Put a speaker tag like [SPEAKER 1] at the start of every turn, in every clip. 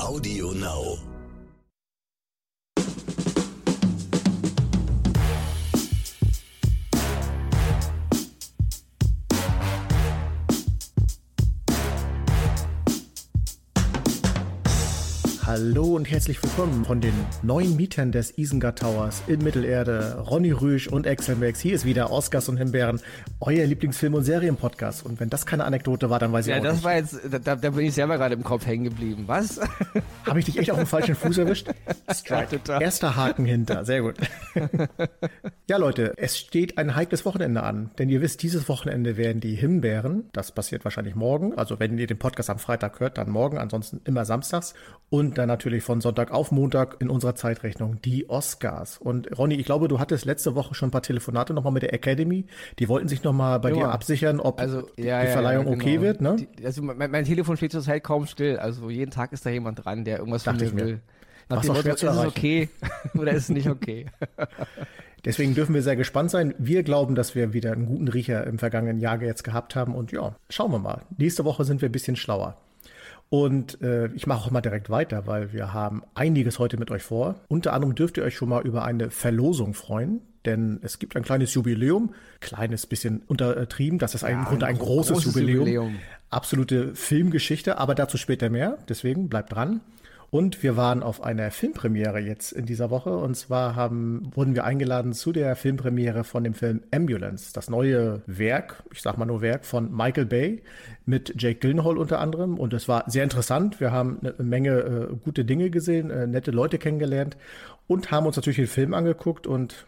[SPEAKER 1] Audio Now.
[SPEAKER 2] Hallo und herzlich willkommen von den neuen Mietern des Isengard Towers in Mittelerde, Ronny Rüsch und Axel Max. Hier ist wieder Oscars und Himbeeren, euer Lieblingsfilm- und Serienpodcast. Und wenn das keine Anekdote war, dann weiß ich
[SPEAKER 3] Ja,
[SPEAKER 2] auch
[SPEAKER 3] das
[SPEAKER 2] nicht.
[SPEAKER 3] war jetzt, da, da bin ich selber gerade im Kopf hängen geblieben. Was?
[SPEAKER 2] Habe ich dich echt auf dem falschen Fuß erwischt?
[SPEAKER 3] Ja, total.
[SPEAKER 2] Erster Haken hinter, sehr gut. ja, Leute, es steht ein heikles Wochenende an. Denn ihr wisst, dieses Wochenende werden die Himbeeren, das passiert wahrscheinlich morgen, also wenn ihr den Podcast am Freitag hört, dann morgen, ansonsten immer samstags. Und dann natürlich von Sonntag auf Montag in unserer Zeitrechnung die Oscars. Und Ronny, ich glaube, du hattest letzte Woche schon ein paar Telefonate nochmal mit der Academy. Die wollten sich nochmal bei dir
[SPEAKER 3] Ja.
[SPEAKER 2] absichern, ob
[SPEAKER 3] Also,
[SPEAKER 2] die
[SPEAKER 3] ja, ja,
[SPEAKER 2] Verleihung
[SPEAKER 3] ja,
[SPEAKER 2] okay
[SPEAKER 3] genau.
[SPEAKER 2] wird, ne?
[SPEAKER 3] Die, also mein, mein Telefon steht zurzeit kaum still. Also jeden Tag ist da jemand dran, der irgendwas von
[SPEAKER 2] Dachte ich mir.
[SPEAKER 3] will. Nach dem Motto, ist es okay oder ist es nicht okay?
[SPEAKER 2] Deswegen dürfen wir sehr gespannt sein. Wir glauben, dass wir wieder einen guten Riecher im vergangenen Jahr jetzt gehabt haben. Und ja, schauen wir mal. Nächste Woche sind wir ein bisschen schlauer. Und äh, ich mache auch mal direkt weiter, weil wir haben einiges heute mit euch vor. Unter anderem dürft ihr euch schon mal über eine Verlosung freuen. Denn es gibt ein kleines Jubiläum, kleines bisschen untertrieben, das ist im Grunde ein
[SPEAKER 3] gro-
[SPEAKER 2] großes,
[SPEAKER 3] großes
[SPEAKER 2] Jubiläum.
[SPEAKER 3] Jubiläum.
[SPEAKER 2] Absolute Filmgeschichte, aber dazu später mehr. Deswegen bleibt dran. Und wir waren auf einer Filmpremiere jetzt in dieser Woche. Und zwar haben, wurden wir eingeladen zu der Filmpremiere von dem Film Ambulance, das neue Werk, ich sag mal nur Werk, von Michael Bay mit Jake Gyllenhaal unter anderem. Und es war sehr interessant. Wir haben eine Menge äh, gute Dinge gesehen, äh, nette Leute kennengelernt und haben uns natürlich den Film angeguckt. Und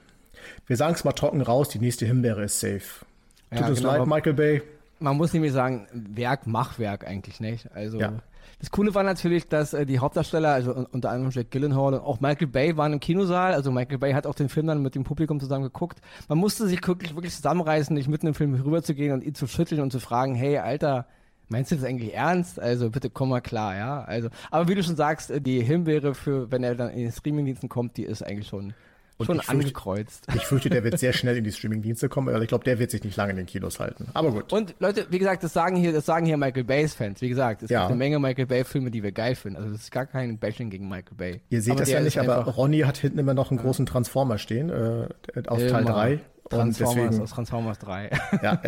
[SPEAKER 2] wir sagen es mal trocken raus, die nächste Himbeere ist safe.
[SPEAKER 3] Ja,
[SPEAKER 2] Tut uns
[SPEAKER 3] genau,
[SPEAKER 2] leid, Michael Bay.
[SPEAKER 3] Man muss nämlich sagen, Werk, Machwerk eigentlich, nicht? Also
[SPEAKER 2] Ja.
[SPEAKER 3] Das Coole war natürlich, dass äh, die Hauptdarsteller, also un- unter anderem Jack Gyllenhaal und auch Michael Bay waren im Kinosaal. Also Michael Bay hat auch den Film dann mit dem Publikum zusammen geguckt. Man musste sich wirklich, wirklich zusammenreißen, nicht mitten im Film rüberzugehen und ihn zu schütteln und zu fragen, hey, Alter, Meinst du das eigentlich ernst? Also bitte komm mal klar, ja. Also, aber wie du schon sagst, äh, die Himbeere für, wenn er dann in den Streamingdiensten kommt, die ist eigentlich schon,
[SPEAKER 2] Und
[SPEAKER 3] schon
[SPEAKER 2] ich fürchte-
[SPEAKER 3] angekreuzt.
[SPEAKER 2] Ich fürchte, der wird sehr schnell in die Streamingdienste kommen, aber ich glaube, der wird sich nicht lange in den Kinos halten. Aber gut.
[SPEAKER 3] Und Leute, wie gesagt, das sagen hier, das sagen hier Michael Bays Fans. Wie gesagt, es
[SPEAKER 2] Ja.
[SPEAKER 3] gibt eine Menge Michael Bay Filme, die wir geil finden. Also das ist gar kein Bashing gegen Michael Bay.
[SPEAKER 2] Ihr seht
[SPEAKER 3] Aber
[SPEAKER 2] das ja nicht, aber Ronny hat hinten immer noch einen großen Transformer stehen, äh, Teil
[SPEAKER 3] immer
[SPEAKER 2] 3. Und
[SPEAKER 3] Transformers
[SPEAKER 2] deswegen,
[SPEAKER 3] aus Transformers 3.
[SPEAKER 2] ja,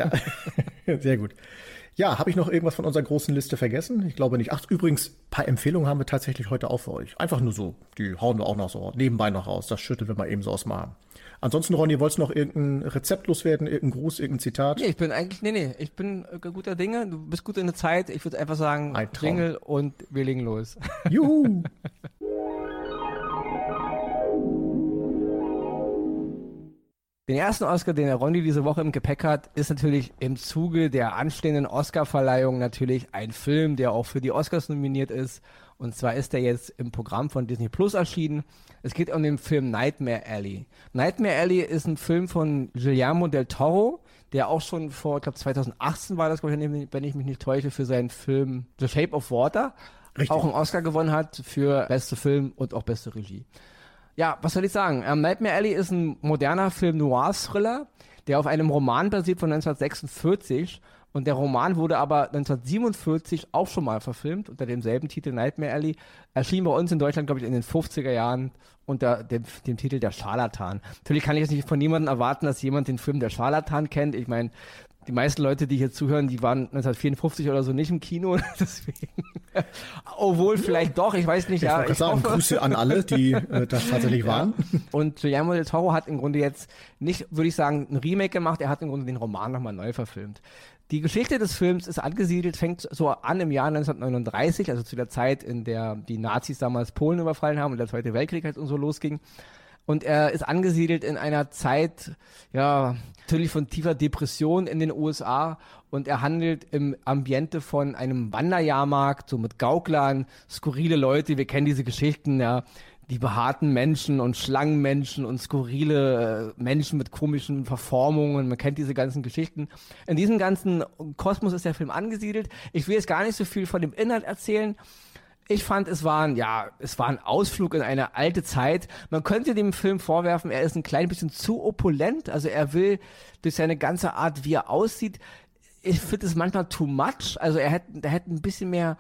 [SPEAKER 2] ja. sehr gut. Ja, habe ich noch irgendwas von unserer großen Liste vergessen? Ich glaube nicht. Ach, übrigens, ein paar Empfehlungen haben wir tatsächlich heute auch für euch. Einfach nur so. Die hauen wir auch noch so nebenbei noch raus. Das schütteln wir mal eben so aus dem Arm. Ansonsten, Ronny, wolltest du noch irgendein Rezept loswerden, irgendein Gruß, irgendein Zitat?
[SPEAKER 3] nee, ich bin eigentlich, nee, nee, ich bin äh, guter Dinge. Du bist gut in der Zeit. Ich würde einfach sagen,
[SPEAKER 2] Ein.
[SPEAKER 3] Jingle und wir legen los.
[SPEAKER 2] Juhu!
[SPEAKER 3] Den ersten Oscar, den der Ronny diese Woche im Gepäck hat, ist natürlich im Zuge der anstehenden Oscar-Verleihung natürlich ein Film, der auch für die Oscars nominiert ist. Und zwar ist er jetzt im Programm von Disney Plus erschienen. Es geht um den Film Nightmare Alley. Nightmare Alley ist ein Film von Guillermo del Toro, der auch schon vor, ich glaube 2018 war das, glaub ich, wenn ich mich nicht täusche, für seinen Film The Shape of Water
[SPEAKER 2] Richtig.
[SPEAKER 3] auch einen Oscar gewonnen hat für beste Film und auch beste Regie. Ja, was soll ich sagen? Ähm, Nightmare Alley ist ein moderner Film-Noir-Thriller, der auf einem Roman basiert von 1946. Und der Roman wurde aber 1947 auch schon mal verfilmt, unter demselben Titel Nightmare Alley. Erschien bei uns in Deutschland, glaube ich, in den 50er Jahren unter dem, dem Titel Der Scharlatan. Natürlich kann ich jetzt nicht von niemandem erwarten, dass jemand den Film Der Scharlatan kennt. Ich meine, die meisten Leute, die hier zuhören, die waren 1954 oder so nicht im Kino. Deswegen. Obwohl, vielleicht doch, ich weiß nicht.
[SPEAKER 2] Ich
[SPEAKER 3] ja,
[SPEAKER 2] gerade sagen,
[SPEAKER 3] hoffe.
[SPEAKER 2] Grüße an alle, die äh, das tatsächlich waren.
[SPEAKER 3] Und Guillermo del Toro hat im Grunde jetzt nicht, würde ich sagen, ein Remake gemacht, er hat im Grunde den Roman nochmal neu verfilmt. Die Geschichte des Films ist angesiedelt, fängt so an im Jahr 1939, also zu der Zeit, in der die Nazis damals Polen überfallen haben und der Zweite Weltkrieg halt und so losging. Und er ist angesiedelt in einer Zeit, ja, natürlich von tiefer Depression in den USA. Und er handelt im Ambiente von einem Wanderjahrmarkt, so mit Gauklern, skurrile Leute. Wir kennen diese Geschichten, ja. Die behaarten Menschen und Schlangenmenschen und skurrile äh, Menschen mit komischen Verformungen. Man kennt diese ganzen Geschichten. In diesem ganzen Kosmos ist der Film angesiedelt. Ich will jetzt gar nicht so viel von dem Inhalt erzählen. Ich fand, es war ein, ja, es war ein Ausflug in eine alte Zeit. Man könnte dem Film vorwerfen, er ist ein klein bisschen zu opulent. Also er will durch seine ganze Art, wie er aussieht, ich finde es manchmal too much. Also er hätte, er hätte ein bisschen mehr,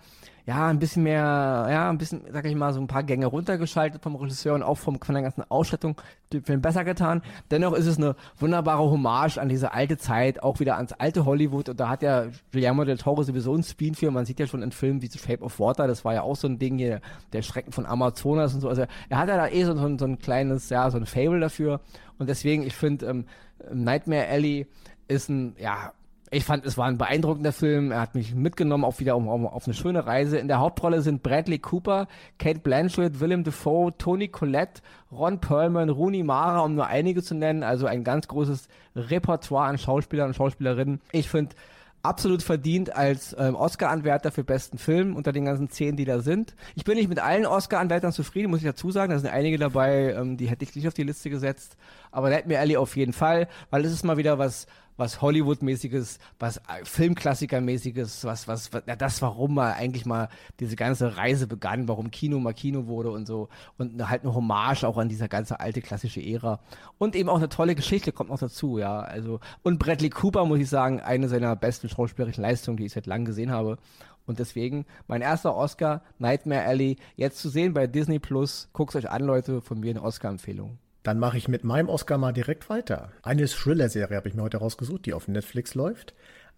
[SPEAKER 3] ja, ein bisschen mehr, ja, ein bisschen, sag ich mal, so ein paar Gänge runtergeschaltet vom Regisseur und auch vom, von der ganzen Ausstattung den Film besser getan. Dennoch ist es eine wunderbare Hommage an diese alte Zeit, auch wieder ans alte Hollywood. Und da hat ja Guillermo del Toro sowieso ein Spin für. Man sieht ja schon in Filmen wie The Shape of Water, das war ja auch so ein Ding hier, der Schrecken von Amazonas und so. Also er hat ja da eh so, so, so ein kleines, ja, so ein Fable dafür. Und deswegen, ich finde, ähm, Nightmare Alley ist ein, ja, ich fand, es war ein beeindruckender Film. Er hat mich mitgenommen, auch wieder um, um, auf eine schöne Reise. In der Hauptrolle sind Bradley Cooper, Kate Blanchett, Willem Dafoe, Tony Collette, Ron Perlman, Rooney Mara, um nur einige zu nennen. Also ein ganz großes Repertoire an Schauspielern und Schauspielerinnen. Ich finde, absolut verdient als ähm, Oscar-Anwärter für besten Film unter den ganzen zehn, die da sind. Ich bin nicht mit allen Oscar-Anwärtern zufrieden, muss ich dazu sagen. Da sind einige dabei, ähm, die hätte ich nicht auf die Liste gesetzt. Aber Nightmare Alley auf jeden Fall, weil es ist mal wieder was was Hollywood-mäßiges, was äh, Filmklassiker-mäßiges, was, was, was, ja, das, warum mal eigentlich mal diese ganze Reise begann, warum Kino mal Kino wurde und so. Und halt eine Hommage auch an dieser ganze alte klassische Ära. Und eben auch eine tolle Geschichte kommt noch dazu, ja. Also, und Bradley Cooper, muss ich sagen, eine seiner besten schauspielerischen Leistungen, die ich seit langem gesehen habe. Und deswegen mein erster Oscar, Nightmare Alley, jetzt zu sehen bei Disney Plus. Guckt euch an, Leute, von mir eine Oscar-Empfehlung.
[SPEAKER 2] Dann mache ich mit meinem Oscar mal direkt weiter. Eine Thriller-Serie habe ich mir heute rausgesucht, die auf Netflix läuft.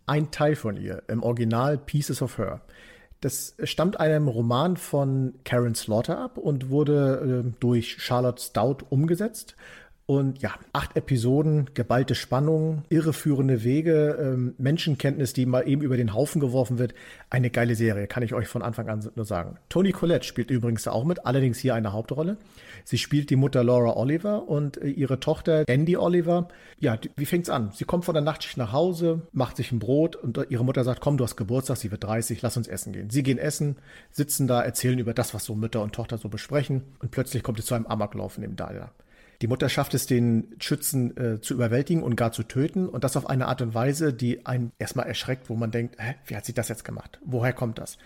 [SPEAKER 2] Ein Teil von ihr, im Original Pieces of Her. Das stammt einem Roman von Karen Slaughter ab und wurde äh, durch Charlotte Stout umgesetzt. Und ja, acht Episoden, geballte Spannung, irreführende Wege, ähm, Menschenkenntnis, die mal eben über den Haufen geworfen wird. Eine geile Serie, kann ich euch von Anfang an nur sagen. Toni Collette spielt übrigens auch mit, allerdings hier eine Hauptrolle. Sie spielt die Mutter Laura Oliver und äh, ihre Tochter Andy Oliver. Ja, die, wie fängt's an? Sie kommt von der Nachtschicht nach Hause, macht sich ein Brot und äh, ihre Mutter sagt, komm, du hast Geburtstag, sie wird 30, lass uns essen gehen. Sie gehen essen, sitzen da, erzählen über das, was so Mütter und Tochter so besprechen und plötzlich kommt es zu einem Amoklauf neben Dahlia. Die Mutter schafft es, den Schützen äh, zu überwältigen und gar zu töten. Und das auf eine Art und Weise, die einen erstmal erschreckt, wo man denkt, hä, wie hat sie das jetzt gemacht? Woher kommt das?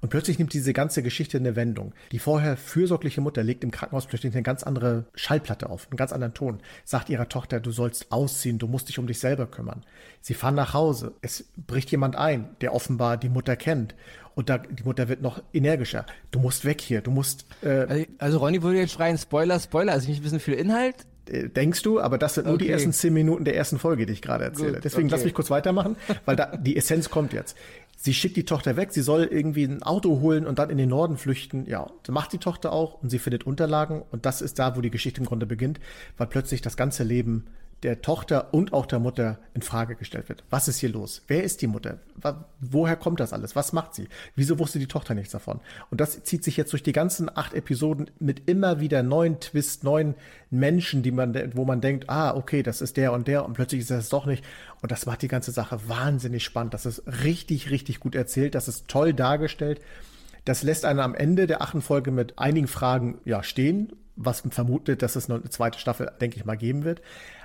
[SPEAKER 2] Und plötzlich nimmt diese ganze Geschichte eine Wendung. Die vorher fürsorgliche Mutter legt im Krankenhaus plötzlich eine ganz andere Schallplatte auf, einen ganz anderen Ton. Sagt ihrer Tochter, du sollst ausziehen, du musst dich um dich selber kümmern. Sie fahren nach Hause. Es bricht jemand ein, der offenbar die Mutter kennt. Und da, die Mutter wird noch energischer. Du musst weg hier, du musst.
[SPEAKER 3] Äh, also, also Ronny würde jetzt schreien, Spoiler, Spoiler, also nicht wissen viel Inhalt.
[SPEAKER 2] Äh, denkst du, aber das sind nur okay. die ersten zehn Minuten der ersten Folge, die ich gerade erzähle. Gut, Deswegen okay. lass mich kurz weitermachen, weil da, die Essenz kommt jetzt. Sie schickt die Tochter weg, sie soll irgendwie ein Auto holen und dann in den Norden flüchten. Ja, das macht die Tochter auch und sie findet Unterlagen und das ist da, wo die Geschichte im Grunde beginnt, weil plötzlich das ganze Leben der Tochter und auch der Mutter in Frage gestellt wird. Was ist hier los? Wer ist die Mutter? Woher kommt das alles? Was macht sie? Wieso wusste die Tochter nichts davon? Und das zieht sich jetzt durch die ganzen acht Episoden mit immer wieder neuen Twists, neuen Menschen, die man, wo man denkt, ah, okay, das ist der und der und plötzlich ist das doch nicht. Und das macht die ganze Sache wahnsinnig spannend. Das ist richtig, richtig gut erzählt. Das ist toll dargestellt. Das lässt einen am Ende der achten Folge mit einigen Fragen ja stehen, was vermutet, dass es noch eine zweite Staffel, denke ich mal, geben wird.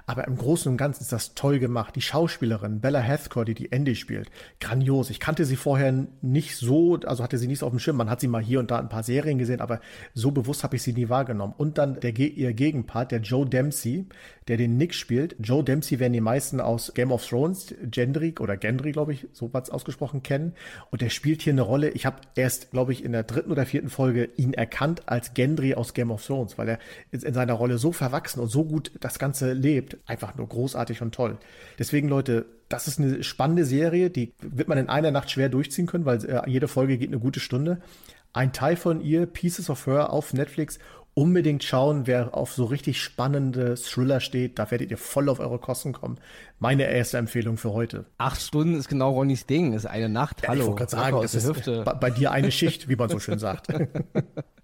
[SPEAKER 2] Aber im Großen und Ganzen ist das toll gemacht. Die Schauspielerin Bella Hathcourt, die die Andy spielt, grandios. Ich kannte sie vorher nicht so, also hatte sie nicht so auf dem Schirm. Man hat sie mal hier und da ein paar Serien gesehen, aber so bewusst habe ich sie nie wahrgenommen. Und dann der, ihr Gegenpart, der Joe Dempsey, der den Nick spielt. Joe Dempsey werden die meisten aus Game of Thrones, Gendry oder Gendry, glaube ich, so was ausgesprochen kennen. Und der spielt hier eine Rolle. Ich habe erst, glaube ich, in der dritten oder vierten Folge ihn erkannt als Gendry aus Game of Thrones, weil er in seiner Rolle so verwachsen und so gut das Ganze lebt. Einfach nur großartig und toll. Deswegen, Leute, das ist eine spannende Serie, die wird man in einer Nacht schwer durchziehen können, weil äh, jede Folge geht eine gute Stunde. Ein Teil von ihr, Pieces of Her auf Netflix unbedingt schauen, wer auf so richtig spannende Thriller steht. Da werdet ihr voll auf eure Kosten kommen. Meine erste Empfehlung für heute.
[SPEAKER 3] Acht Stunden ist genau Ronnys Ding, ist eine Nacht.
[SPEAKER 2] Hallo. Ja, ich wollte sagen, es ist bei, bei, dir eine Schicht, wie man so schön sagt.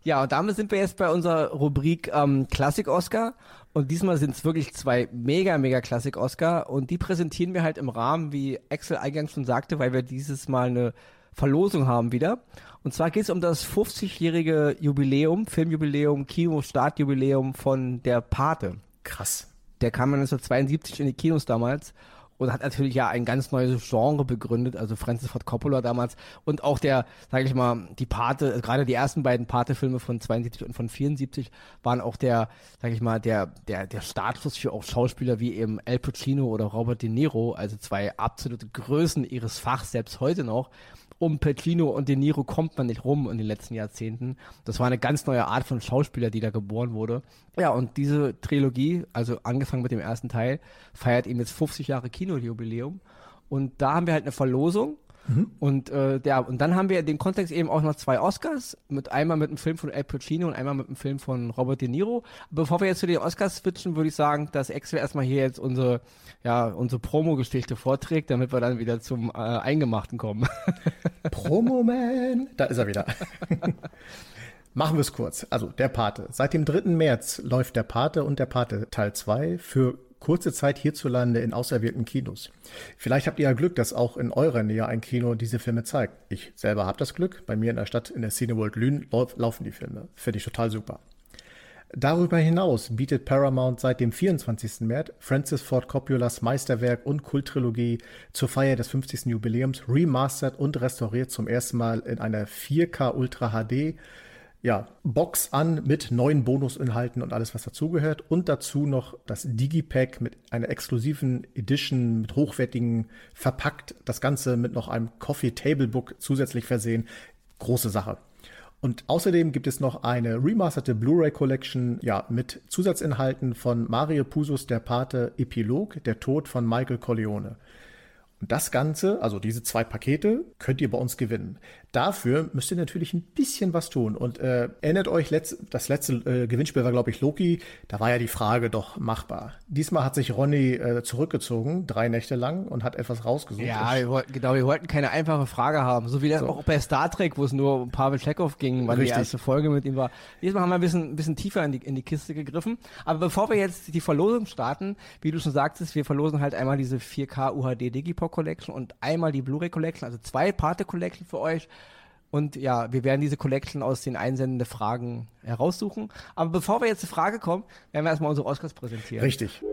[SPEAKER 3] ja, und damit sind wir jetzt bei unserer Rubrik ähm, Klassik-Oscar. Und diesmal sind es wirklich zwei mega, mega Klassik-Oscar. Und die präsentieren wir halt im Rahmen, wie Axel eingangs schon sagte, weil wir dieses Mal eine Verlosung haben wieder. Und zwar geht es um das 50-jährige Jubiläum, Filmjubiläum, Kinostartjubiläum von Der Pate.
[SPEAKER 2] Krass.
[SPEAKER 3] Der kam 1972 in die Kinos damals. Und hat natürlich ja ein ganz neues Genre begründet, also Francis Ford Coppola damals. Und auch der, sage ich mal, die Pate, also gerade die ersten beiden Pate-Filme von 72 und von 74 waren auch der, sage ich mal, der, der, der Startschuss für auch Schauspieler wie eben Al Pacino oder Robert De Niro, also zwei absolute Größen ihres Fachs, selbst heute noch um Pacino und De Niro kommt man nicht rum in den letzten Jahrzehnten. Das war eine ganz neue Art von Schauspieler, die da geboren wurde. Ja, und diese Trilogie, also angefangen mit dem ersten Teil, feiert eben jetzt 50 Jahre Kinojubiläum. Und da haben wir halt eine Verlosung Mhm. Und, äh, der, und dann haben wir in dem Kontext eben auch noch zwei Oscars, mit einmal mit einem Film von Al Pacino und einmal mit einem Film von Robert De Niro. Bevor wir jetzt zu den Oscars switchen, würde ich sagen, dass Axel erstmal hier jetzt unsere, ja, unsere Promo-Geschichte vorträgt, damit wir dann wieder zum äh, Eingemachten kommen.
[SPEAKER 2] Promo-Man! Da ist er wieder. Machen wir es kurz. Also, der Pate. Seit dem 3. März läuft der Pate und der Pate Teil 2 für kurze Zeit hierzulande in auserwählten Kinos. Vielleicht habt ihr ja Glück, dass auch in eurer Nähe ein Kino diese Filme zeigt. Ich selber habe das Glück. Bei mir in der Stadt in der Cineworld Lünen laufen die Filme. Finde ich total super. Darüber hinaus bietet Paramount seit dem 24. März Francis Ford Coppolas Meisterwerk und Kulttrilogie zur Feier des 50. Jubiläums remastered und restauriert zum ersten Mal in einer 4K Ultra HD ja, Box an mit neuen Bonusinhalten und alles, was dazugehört. Und dazu noch das Digipack mit einer exklusiven Edition mit hochwertigen verpackt. Das Ganze mit noch einem Coffee Table Book zusätzlich versehen. Große Sache. Und außerdem gibt es noch eine remasterte Blu-ray Collection, ja, mit Zusatzinhalten von Mario Pusos Der Pate Epilog, Der Tod von Michael Corleone. Und das Ganze, also diese zwei Pakete, könnt ihr bei uns gewinnen. Dafür müsst ihr natürlich ein bisschen was tun. Und äh, erinnert euch, letzt, das letzte äh, Gewinnspiel war, glaube ich, Loki. Da war ja die Frage doch machbar. Diesmal hat sich Ronny äh, zurückgezogen, drei Nächte lang, und hat etwas rausgesucht.
[SPEAKER 3] Ja, wir wollten, genau, wir wollten keine einfache Frage haben. So wie das so. auch bei Star Trek, wo es nur um Pavel Chekhov ging, weil Richtig. die erste Folge mit ihm war. Diesmal haben wir ein bisschen, ein bisschen tiefer in die, in die Kiste gegriffen. Aber bevor wir jetzt die Verlosung starten, wie du schon sagtest, wir verlosen halt einmal diese 4K UHD Digipop Collection und einmal die Blu-ray Collection, also zwei Pate Collection für euch. Und ja, wir werden diese Collection aus den einsendenden Fragen heraussuchen. Aber bevor wir jetzt zur Frage kommen, werden wir erstmal unsere Oscars präsentieren.
[SPEAKER 2] Richtig.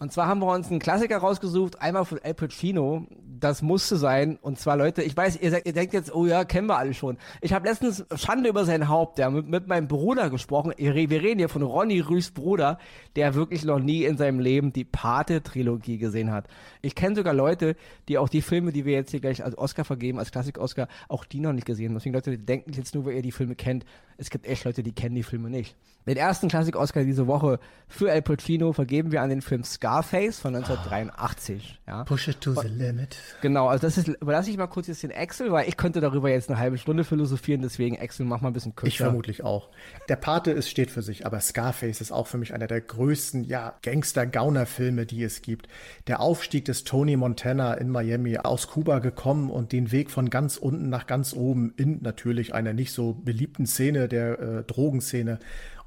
[SPEAKER 3] Und zwar haben wir uns einen Klassiker rausgesucht, einmal von Al Pacino, das musste sein. Und zwar, Leute, ich weiß, ihr, ihr denkt jetzt, oh ja, kennen wir alle schon. Ich habe letztens Schande über sein Haupt, ja, mit, mit meinem Bruder gesprochen. Wir reden hier von Ronny Rüß Bruder, der wirklich noch nie in seinem Leben die Pate-Trilogie gesehen hat. Ich kenne sogar Leute, die auch die Filme, die wir jetzt hier gleich als Oscar vergeben, als Klassik-Oscar, auch die noch nicht gesehen haben. Deswegen, Leute, die denken jetzt nur, weil ihr die Filme kennt. Es gibt echt Leute, die kennen die Filme nicht. Den ersten Klassik-Oscar diese Woche für Al Pacino vergeben wir an den Film Scarface von 1983. Ja.
[SPEAKER 2] Push it to the limit.
[SPEAKER 3] Genau, also das ist, überlasse ich mal kurz jetzt den Excel, weil ich könnte darüber jetzt eine halbe Stunde philosophieren, deswegen Excel mach mal ein bisschen kürzer.
[SPEAKER 2] Ich vermutlich auch. Der Pate ist, steht für sich, aber Scarface ist auch für mich einer der größten, ja, Gangster-Gauner-Filme, die es gibt. Der Aufstieg des Tony Montana in Miami aus Kuba gekommen und den Weg von ganz unten nach ganz oben in natürlich einer nicht so beliebten Szene, der äh, Drogenszene.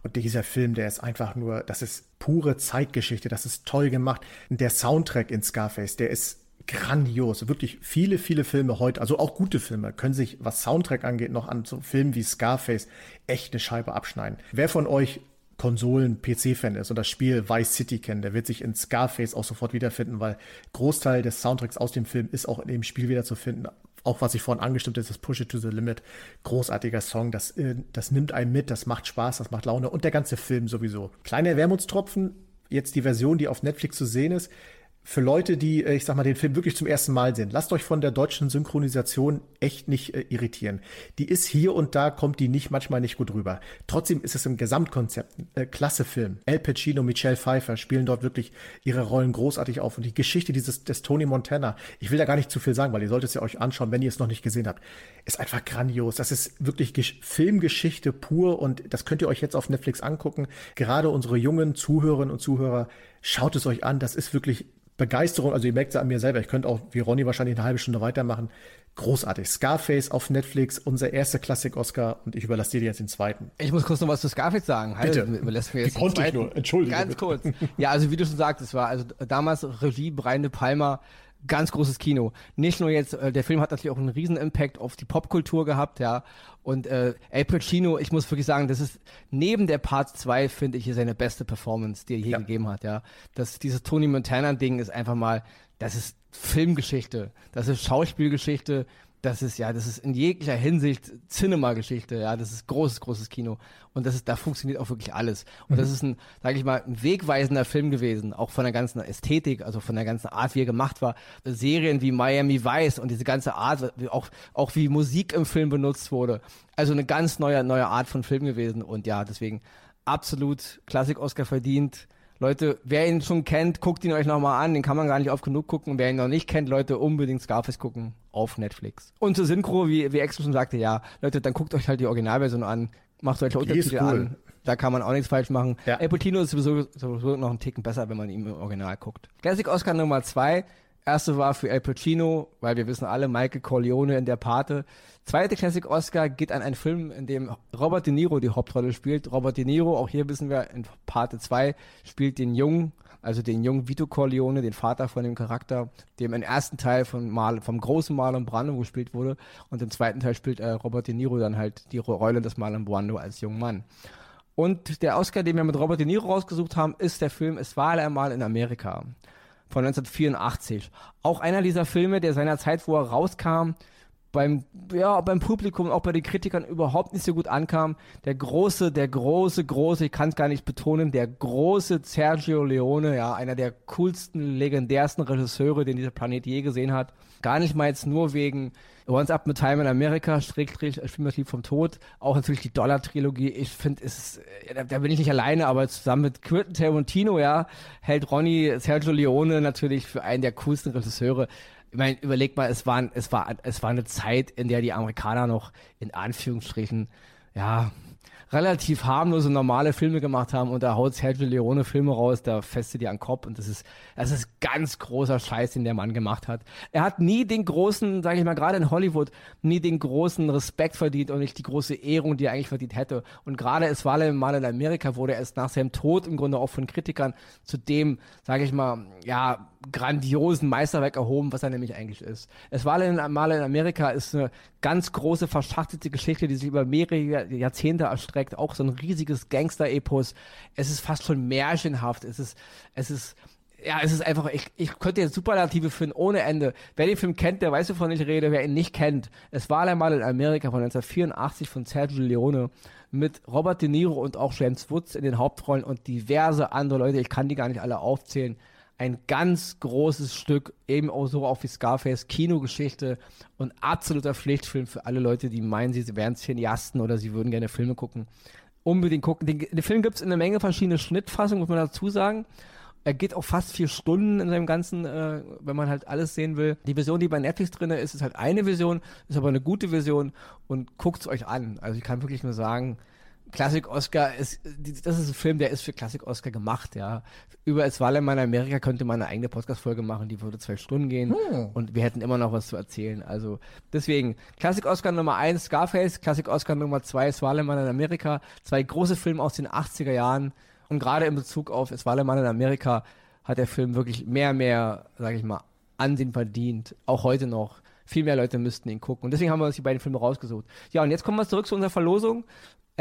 [SPEAKER 2] Und dieser Film, der ist einfach nur, das ist pure Zeitgeschichte, das ist toll gemacht. Der Soundtrack in Scarface, der ist grandios. Wirklich viele, viele Filme heute, also auch gute Filme, können sich, was Soundtrack angeht, noch an so Filmen wie Scarface echt eine Scheibe abschneiden. Wer von euch Konsolen-PC-Fan ist und das Spiel Vice City kennt, der wird sich in Scarface auch sofort wiederfinden, weil Großteil des Soundtracks aus dem Film ist auch in dem Spiel wiederzufinden. Auch was ich vorhin angestimmt ist, das Push It to the Limit. Großartiger Song, das, äh, das nimmt einen mit, das macht Spaß, das macht Laune und der ganze Film sowieso. Kleiner Wermutstropfen, jetzt die Version, die auf Netflix zu sehen ist, für Leute, die, äh, ich sag mal, den Film wirklich zum ersten Mal sehen, lasst euch von der deutschen Synchronisation echt nicht äh, irritieren. Die ist hier und da, kommt die nicht, manchmal nicht gut rüber. Trotzdem ist es im Gesamtkonzept ein äh, klasse Film. Al Pacino, Michelle Pfeiffer spielen dort wirklich ihre Rollen großartig auf. Und die Geschichte dieses, des Tony Montana, ich will da gar nicht zu viel sagen, weil ihr solltet es ja euch anschauen, wenn ihr es noch nicht gesehen habt, ist einfach grandios. Das ist wirklich Gesch Filmgeschichte pur und das könnt ihr euch jetzt auf Netflix angucken. Gerade unsere jungen Zuhörerinnen und Zuhörer, schaut es euch an. Das ist wirklich Begeisterung, also ihr merkt es an mir selber, ich könnte auch wie Ronny wahrscheinlich eine halbe Stunde weitermachen. Großartig. Scarface auf Netflix, unser erster Klassik-Oscar und ich überlasse dir jetzt den zweiten.
[SPEAKER 3] Ich muss kurz noch was zu Scarface sagen.
[SPEAKER 2] Bitte. Halt, überlässt mir jetzt konnte ich nur? Entschuldige.
[SPEAKER 3] Ganz bitte. kurz. Ja, also wie du schon sagst, es war also damals Regie Brian De Palma, ganz großes Kino. Nicht nur jetzt, äh, der Film hat natürlich auch einen riesen Impact auf die Popkultur gehabt, ja. Und äh, Al Pacino, ich muss wirklich sagen, das ist neben der Part 2, finde ich, seine beste Performance, die er je ja. gegeben hat, ja. Das, dieses Tony Montana-Ding ist einfach mal, das ist Filmgeschichte, das ist Schauspielgeschichte, das ist ja, das ist in jeglicher Hinsicht Cinema-Geschichte, ja, das ist großes, großes Kino. Und das ist, da funktioniert auch wirklich alles. Und mhm. das ist ein, sage ich mal, ein wegweisender Film gewesen, auch von der ganzen Ästhetik, also von der ganzen Art, wie er gemacht war. Serien wie Miami Vice und diese ganze Art, auch, auch wie Musik im Film benutzt wurde. Also eine ganz neue, neue Art von Film gewesen. Und ja, deswegen absolut Klassik-Oscar verdient. Leute, wer ihn schon kennt, guckt ihn euch nochmal an. Den kann man gar nicht oft genug gucken. Wer ihn noch nicht kennt, Leute, unbedingt Scarface gucken auf Netflix. Und zur Synchro, wie, wie Exo schon sagte, ja, Leute, dann guckt euch halt die Originalversion an. Macht euch Untertitel cool. an. Da kann man auch nichts falsch machen. Ja. El Putino ist sowieso, sowieso noch einen Ticken besser, wenn man ihn im Original guckt. Classic Oscar Nummer zwei. Erste war für El Pacino, weil wir wissen alle, Michael Corleone in der Pate. Zweite Classic Oscar geht an einen Film, in dem Robert De Niro die Hauptrolle spielt. Robert De Niro, auch hier wissen wir, in Pate 2 spielt den jungen, also den jungen Vito Corleone, den Vater von dem Charakter, dem im ersten Teil von Mal, vom großen Marlon Brando gespielt wurde. Und im zweiten Teil spielt äh, Robert De Niro dann halt die Rolle des Marlon Brando als junger Mann. Und der Oscar, den wir mit Robert De Niro rausgesucht haben, ist der Film Es war einmal in Amerika von 1984. Auch einer dieser Filme, der seiner Zeit, wo er rauskam, beim, ja, beim Publikum, auch bei den Kritikern überhaupt nicht so gut ankam. Der große, der große, große, ich kann es gar nicht betonen, der große Sergio Leone, ja, einer der coolsten, legendärsten Regisseure, den dieser Planet je gesehen hat. Gar nicht mal jetzt nur wegen Once Up a Time in America, Schrägstrich, Filmmotiv vom Tod, auch natürlich die Dollar-Trilogie. Ich finde, es äh, da, da, bin ich nicht alleine, aber zusammen mit Quentin Tarantino, ja, hält Ronny Sergio Leone natürlich für einen der coolsten Regisseure. Ich meine, überleg mal, es war, es war, es war eine Zeit, in der die Amerikaner noch in Anführungsstrichen, ja, relativ harmlose, normale Filme gemacht haben und da haut Sergio Leone Filme raus, da feste die an Kopf und das ist, das ist ganz großer Scheiß, den der Mann gemacht hat. Er hat nie den großen, sage ich mal, gerade in Hollywood, nie den großen Respekt verdient und nicht die große Ehrung, die er eigentlich verdient hätte. Und gerade es war mal in Amerika, wurde er erst nach seinem Tod im Grunde auch von Kritikern zu dem, sage ich mal, ja, grandiosen Meisterwerk erhoben, was er nämlich eigentlich ist. Es war mal in Amerika ist eine ganz große verschachtelte Geschichte, die sich über mehrere Jahrzehnte erstreckt, auch so ein riesiges Gangster-Epos. Es ist fast schon märchenhaft. Es ist, es ist, ja, es ist einfach, ich, ich könnte jetzt Superlative finden ohne Ende. Wer den Film kennt, der weiß, wovon ich rede. Wer ihn nicht kennt, es war einmal in Amerika von 1984 von Sergio Leone mit Robert De Niro und auch James Woods in den Hauptrollen und diverse andere Leute. Ich kann die gar nicht alle aufzählen ein ganz großes Stück, eben auch so auch wie Scarface, Kinogeschichte und absoluter Pflichtfilm für alle Leute, die meinen, sie wären Cineasten oder sie würden gerne Filme gucken. Unbedingt gucken. Den, den Film gibt es in einer Menge verschiedene Schnittfassungen, muss man dazu sagen. Er geht auch fast vier Stunden in seinem ganzen, äh, wenn man halt alles sehen will. Die Version, die bei Netflix drin ist, ist halt eine Version, ist aber eine gute Version und guckt es euch an. Also ich kann wirklich nur sagen, Klassik Oscar ist, das ist ein Film, der ist für Klassik Oscar gemacht, ja. Über Es war in Amerika könnte man eine eigene Podcast-Folge machen, die würde zwei Stunden gehen hm. und wir hätten immer noch was zu erzählen. Also deswegen, Klassik Oscar Nummer eins Scarface, Klassik Oscar Nummer zwei Es war in Amerika, zwei große Filme aus den 80er Jahren und gerade in Bezug auf Es war in Amerika hat der Film wirklich mehr, mehr, sag ich mal, Ansehen verdient, auch heute noch viel mehr Leute müssten ihn gucken. Und deswegen haben wir uns die beiden Filme rausgesucht. Ja, und jetzt kommen wir zurück zu unserer Verlosung.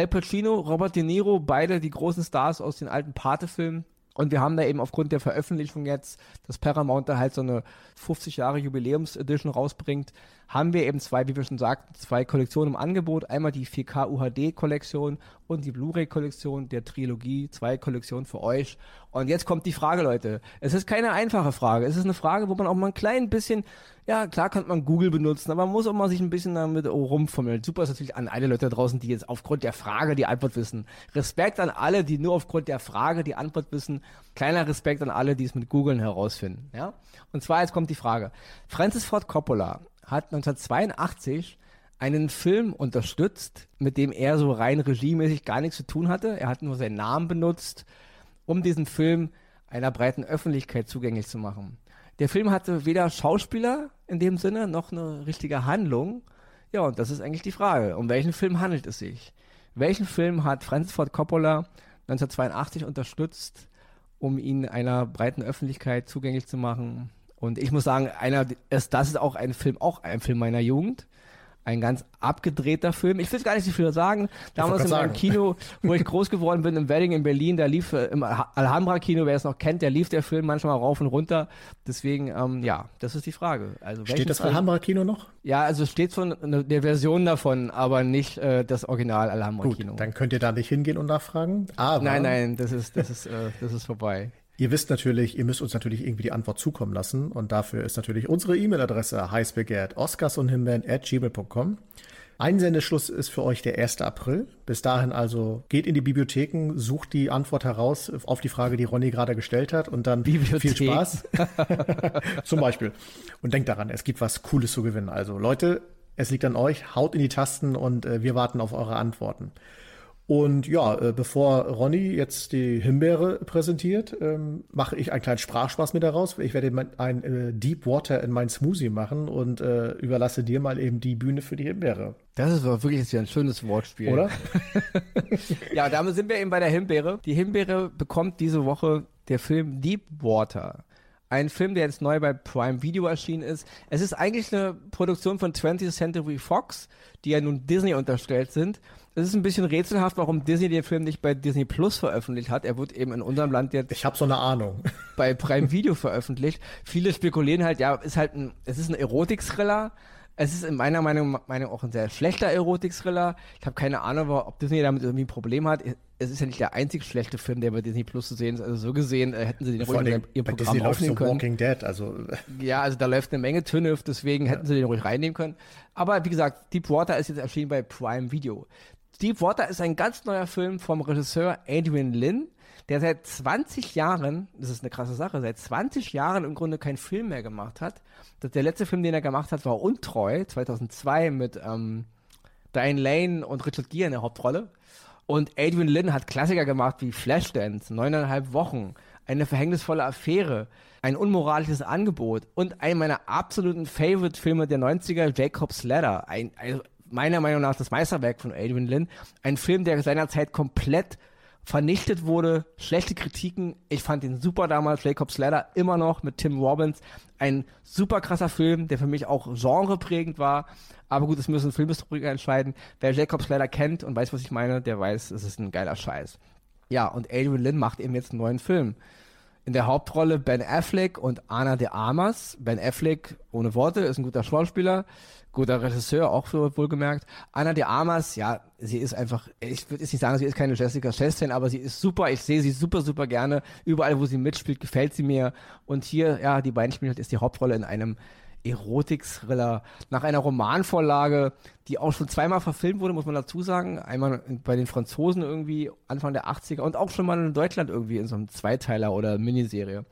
[SPEAKER 3] Al Pacino, Robert De Niro, beide die großen Stars aus den alten Pate-Filmen. Und wir haben da eben aufgrund der Veröffentlichung jetzt, dass Paramount da halt so eine 50 Jahre Jubiläums-Edition rausbringt, haben wir eben zwei, wie wir schon sagten, zwei Kollektionen im Angebot. Einmal die 4K UHD-Kollektion und die Blu-ray-Kollektion der Trilogie. Zwei Kollektionen für euch. Und jetzt kommt die Frage, Leute. Es ist keine einfache Frage. Es ist eine Frage, wo man auch mal ein klein bisschen, ja, klar kann man Google benutzen, aber man muss auch mal sich ein bisschen damit rumfummeln. Super ist natürlich an alle Leute da draußen, die jetzt aufgrund der Frage die Antwort wissen. Respekt an alle, die nur aufgrund der Frage die Antwort wissen. Kleiner Respekt an alle, die es mit Googlen herausfinden. Ja? Und zwar jetzt kommt die Frage. Francis Ford Coppola hat 1982 einen Film unterstützt, mit dem er so rein regiemäßig gar nichts zu tun hatte. Er hat nur seinen Namen benutzt, um diesen Film einer breiten Öffentlichkeit zugänglich zu machen. Der Film hatte weder Schauspieler in dem Sinne noch eine richtige Handlung. Ja, und das ist eigentlich die Frage. Um welchen Film handelt es sich? Welchen Film hat Francis Ford Coppola 1982 unterstützt, um ihn einer breiten Öffentlichkeit zugänglich zu machen? Und ich muss sagen, einer ist, das ist auch ein Film, auch ein Film meiner Jugend ein ganz abgedrehter Film. Ich will gar nicht so viel sagen. Damals in meinem Kino, wo ich groß geworden bin, im Wedding in Berlin, da lief äh, im Alhambra-Kino, wer es noch kennt, der lief der Film manchmal rauf und runter. Deswegen, ähm, ja, das ist die Frage. Also,
[SPEAKER 2] steht das Alhambra-Kino noch?
[SPEAKER 3] Ja, also es steht von der Version davon, aber nicht äh, das Original Alhambra-Kino.
[SPEAKER 2] Dann könnt ihr da nicht hingehen und nachfragen.
[SPEAKER 3] Aber nein, nein, das ist, das ist, äh, das ist vorbei.
[SPEAKER 2] Ihr wisst natürlich, ihr müsst uns natürlich irgendwie die Antwort zukommen lassen. Und dafür ist natürlich unsere E-Mail-Adresse heißbegehrt oscarsundhimbeeren.gmail.com. Einsendeschluss ist für euch der 1. April. Bis dahin also geht in die Bibliotheken, sucht die Antwort heraus auf die Frage, die Ronny gerade gestellt hat und dann Bibliothek. viel Spaß. Zum Beispiel. Und denkt daran, es gibt was Cooles zu gewinnen. Also Leute, es liegt an euch, haut in die Tasten und äh, wir warten auf eure Antworten. Und ja, äh, bevor Ronny jetzt die Himbeere präsentiert, ähm, mache ich einen kleinen Sprachspaß mit daraus. Ich werde ein äh, Deep Water in mein Smoothie machen und äh, überlasse dir mal eben die Bühne für die Himbeere.
[SPEAKER 3] Das ist wirklich jetzt ein schönes Wortspiel.
[SPEAKER 2] Oder?
[SPEAKER 3] ja, damit sind wir eben bei der Himbeere. Die Himbeere bekommt diese Woche der Film Deep Water. Ein Film, der jetzt neu bei Prime Video erschienen ist. Es ist eigentlich eine Produktion von 20th Century Fox, die ja nun Disney unterstellt sind. Es ist ein bisschen rätselhaft, warum Disney den Film nicht bei Disney Plus veröffentlicht hat. Er wird eben in unserem Land jetzt.
[SPEAKER 2] Ich habe so eine Ahnung.
[SPEAKER 3] Bei Prime Video veröffentlicht. Viele spekulieren halt, ja, ist halt ein, es ist ein Erotik-Thriller. Es ist in meiner Meinung, Meinung auch ein sehr schlechter Erotik-Thriller. Ich habe keine Ahnung, ob Disney damit irgendwie ein Problem hat. Es ist ja nicht der einzig schlechte Film, der bei Disney Plus zu sehen ist. Also so gesehen äh, hätten sie den ruhig in ihr Programm Disney aufnehmen können.
[SPEAKER 2] Walking Dead, also
[SPEAKER 3] ja, also da läuft eine Menge Tünnef, deswegen ja. hätten sie den ruhig reinnehmen können. Aber wie gesagt, Deep Water ist jetzt erschienen bei Prime Video. Deepwater ist ein ganz neuer Film vom Regisseur Adrian Lin, der seit 20 Jahren, das ist eine krasse Sache, seit 20 Jahren im Grunde keinen Film mehr gemacht hat. Der letzte Film, den er gemacht hat, war Untreu, 2002 mit ähm, Diane Lane und Richard Gere in der Hauptrolle. Und Adrian Lin hat Klassiker gemacht wie Flashdance, neuneinhalb Wochen, eine verhängnisvolle Affäre, ein unmoralisches Angebot und einen meiner absoluten Favorite-Filme der 90er, Jacob's Ladder. Ein, ein meiner Meinung nach das Meisterwerk von Adrian Lin. Ein Film, der seinerzeit komplett vernichtet wurde, schlechte Kritiken. Ich fand ihn super damals, Jacob's Ladder, immer noch mit Tim Robbins. Ein super krasser Film, der für mich auch genreprägend war. Aber gut, es müssen Filmhistoriker entscheiden. Wer Jacob's Ladder kennt und weiß, was ich meine, der weiß, es ist ein geiler Scheiß. Ja, und Adrian Lin macht eben jetzt einen neuen Film. In der Hauptrolle Ben Affleck und Anna de Armas. Ben Affleck, ohne Worte, ist ein guter Schauspieler guter Regisseur, auch wohlgemerkt. Anna de Armas, ja, sie ist einfach, ich würde jetzt nicht sagen, sie ist keine Jessica Chastain, aber sie ist super. Ich sehe sie super, super gerne. Überall, wo sie mitspielt, gefällt sie mir. Und hier, ja, die beiden spielen halt ist die Hauptrolle in einem Erotik-Thriller nach einer Romanvorlage, die auch schon zweimal verfilmt wurde, muss man dazu sagen. Einmal bei den Franzosen irgendwie Anfang der 80er und auch schon mal in Deutschland irgendwie in so einem Zweiteiler oder Miniserie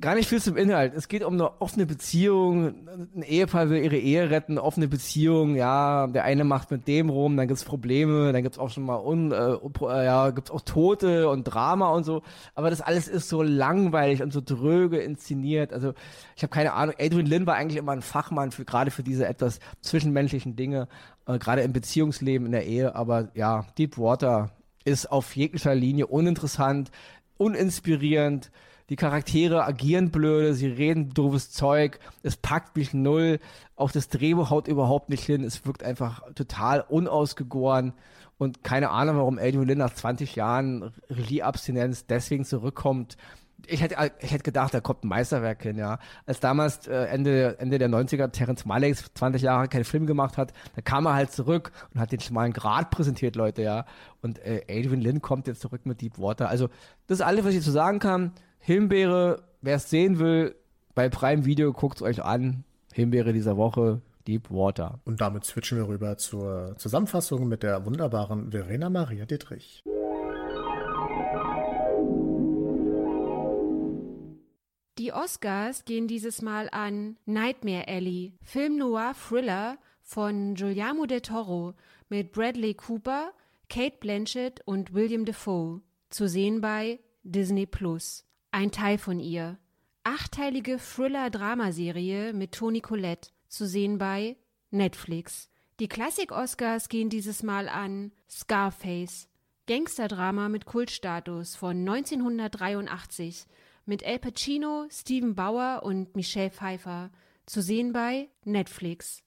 [SPEAKER 3] gar nicht viel zum Inhalt. Es geht um eine offene Beziehung. Ein Ehepaar will ihre Ehe retten, offene Beziehung. Ja, der eine macht mit dem rum, dann gibt's Probleme, dann gibt's auch schon mal un, äh, äh, ja, gibt's auch Tote und Drama und so. Aber das alles ist so langweilig und so dröge inszeniert. Also ich habe keine Ahnung. Adrian Lin war eigentlich immer ein Fachmann für gerade für diese etwas zwischenmenschlichen Dinge, äh, gerade im Beziehungsleben in der Ehe. Aber ja, Deep Water ist auf jeglicher Linie uninteressant, uninspirierend die Charaktere agieren blöde, sie reden doofes Zeug, es packt mich null, auch das Drehbuch haut überhaupt nicht hin, es wirkt einfach total unausgegoren und keine Ahnung, warum Adrian Lin nach 20 Jahren Regieabstinenz deswegen zurückkommt. Ich hätte, ich hätte gedacht, da kommt ein Meisterwerk hin, ja. Als damals äh, Ende, Ende der 90er Terence Malick 20 Jahre keinen Film gemacht hat, da kam er halt zurück und hat den schmalen Grad präsentiert, Leute, ja. Und äh, Adrian Lin kommt jetzt zurück mit Deep Water. Also, das ist alles, was ich zu sagen kann. Himbeere, wer es sehen will, bei Prime Video guckt es euch an. Himbeere dieser Woche, Deep Water.
[SPEAKER 2] Und damit switchen wir rüber zur Zusammenfassung mit der wunderbaren Verena Maria Dietrich.
[SPEAKER 4] Die Oscars gehen dieses Mal an Nightmare Alley, Film Noir Thriller von Giuliano del Toro mit Bradley Cooper, Kate Blanchett und William Defoe. Zu sehen bei Disney Plus. Ein Teil von ihr. Achteilige Thriller-Dramaserie mit Toni Collette, zu sehen bei Netflix. Die Klassik-Oscars gehen dieses Mal an Scarface, Gangsterdrama mit Kultstatus von 1983 mit Al Pacino, Steven Bauer und Michelle Pfeiffer, zu sehen bei Netflix.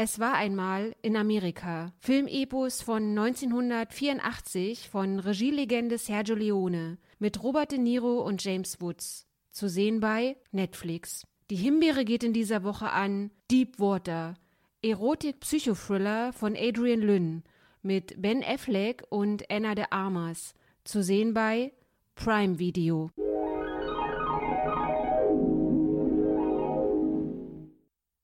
[SPEAKER 4] Es war einmal in Amerika. Filmepos von 1984 von Regielegende Sergio Leone mit Robert De Niro und James Woods. Zu sehen bei Netflix. Die Himbeere geht in dieser Woche an Deep Water. Erotik-Psychothriller von Adrian Lynn mit Ben Affleck und Anna de Armas. Zu sehen bei Prime Video.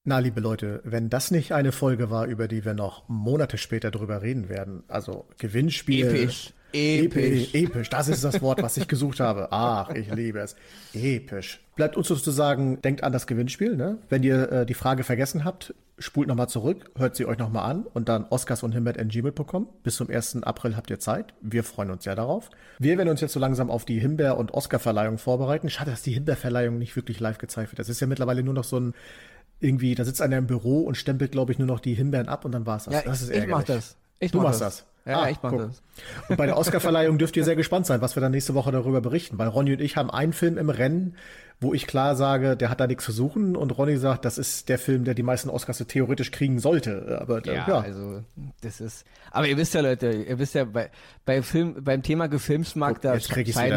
[SPEAKER 2] Na, liebe Leute, wenn das nicht eine Folge war, über die wir noch Monate später drüber reden werden, also Gewinnspiel.
[SPEAKER 3] Episch. Episch.
[SPEAKER 2] Episch, das ist das Wort, was ich gesucht habe. Ach, ich liebe es. Episch. Bleibt uns sozusagen, denkt an das Gewinnspiel. Ne? Wenn ihr äh, die Frage vergessen habt, spult nochmal zurück, hört sie euch nochmal an und dann oscars und himbert.gmail.com. Bis zum 1. April habt ihr Zeit. Wir freuen uns ja darauf. Wir werden uns jetzt so langsam auf die Himbeer- und Oscar-Verleihung vorbereiten. Schade, dass die Himbeer-Verleihung nicht wirklich live gezeigt wird. Das ist ja mittlerweile nur noch so ein irgendwie, da sitzt einer im Büro und stempelt, glaube ich, nur noch die Himbeeren ab und dann war es das.
[SPEAKER 3] Ja,
[SPEAKER 2] das ist
[SPEAKER 3] ich mach das. Ich
[SPEAKER 2] du
[SPEAKER 3] mach
[SPEAKER 2] machst das.
[SPEAKER 3] Ja,
[SPEAKER 2] Ah,
[SPEAKER 3] ich
[SPEAKER 2] guck.
[SPEAKER 3] das.
[SPEAKER 2] Und bei der Oscarverleihung dürft ihr sehr gespannt sein, was wir dann nächste Woche darüber berichten, weil Ronny und ich haben einen Film im Rennen, wo ich klar sage, der hat da nichts zu suchen und Ronny sagt, das ist der Film, der die meisten Oscars theoretisch kriegen sollte. Aber äh,
[SPEAKER 3] Ja,
[SPEAKER 2] ja,
[SPEAKER 3] also das ist. Aber ihr wisst ja, Leute, ihr wisst ja, bei, bei Film, beim Thema Gefilmsmarkt,
[SPEAKER 2] Guck,
[SPEAKER 3] da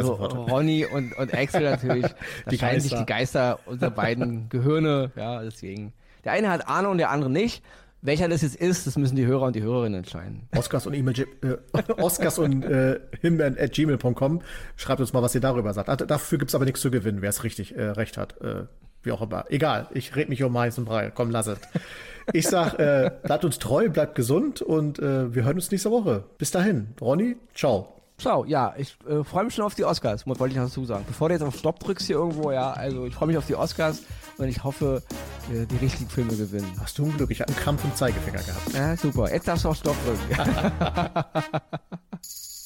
[SPEAKER 2] sofort.
[SPEAKER 3] Ronny und, und Axel natürlich, da
[SPEAKER 2] Die
[SPEAKER 3] scheiden sich
[SPEAKER 2] Geister.
[SPEAKER 3] die Geister unserer beiden Gehirne, ja, deswegen. Der eine hat Ahnung und der andere nicht. Welcher das jetzt ist, das müssen die Hörer und die Hörerinnen entscheiden.
[SPEAKER 2] Oscars und E-Mail, äh, Oscars und äh, Himbeeren at gmail.com. Schreibt uns mal, was ihr darüber sagt. Ah, dafür gibt's aber nichts zu gewinnen, wer es richtig äh, recht hat. Äh, wie auch immer. Egal, ich red mich um heißen Brei. Komm, lass es. Ich sag, äh, bleibt uns treu, bleibt gesund und äh, wir hören uns nächste Woche. Bis dahin. Ronny, ciao.
[SPEAKER 3] So, ja, ich äh, freue mich schon auf die Oscars, wollte ich noch dazu sagen. Bevor du jetzt auf Stopp drückst hier irgendwo, ja, also ich freue mich auf die Oscars und ich hoffe, äh, die richtigen Filme gewinnen.
[SPEAKER 2] Hast du ein Glück, ich habe einen Krampf im Zeigefinger gehabt.
[SPEAKER 3] Ja, super. Jetzt darfst du auf Stopp drücken.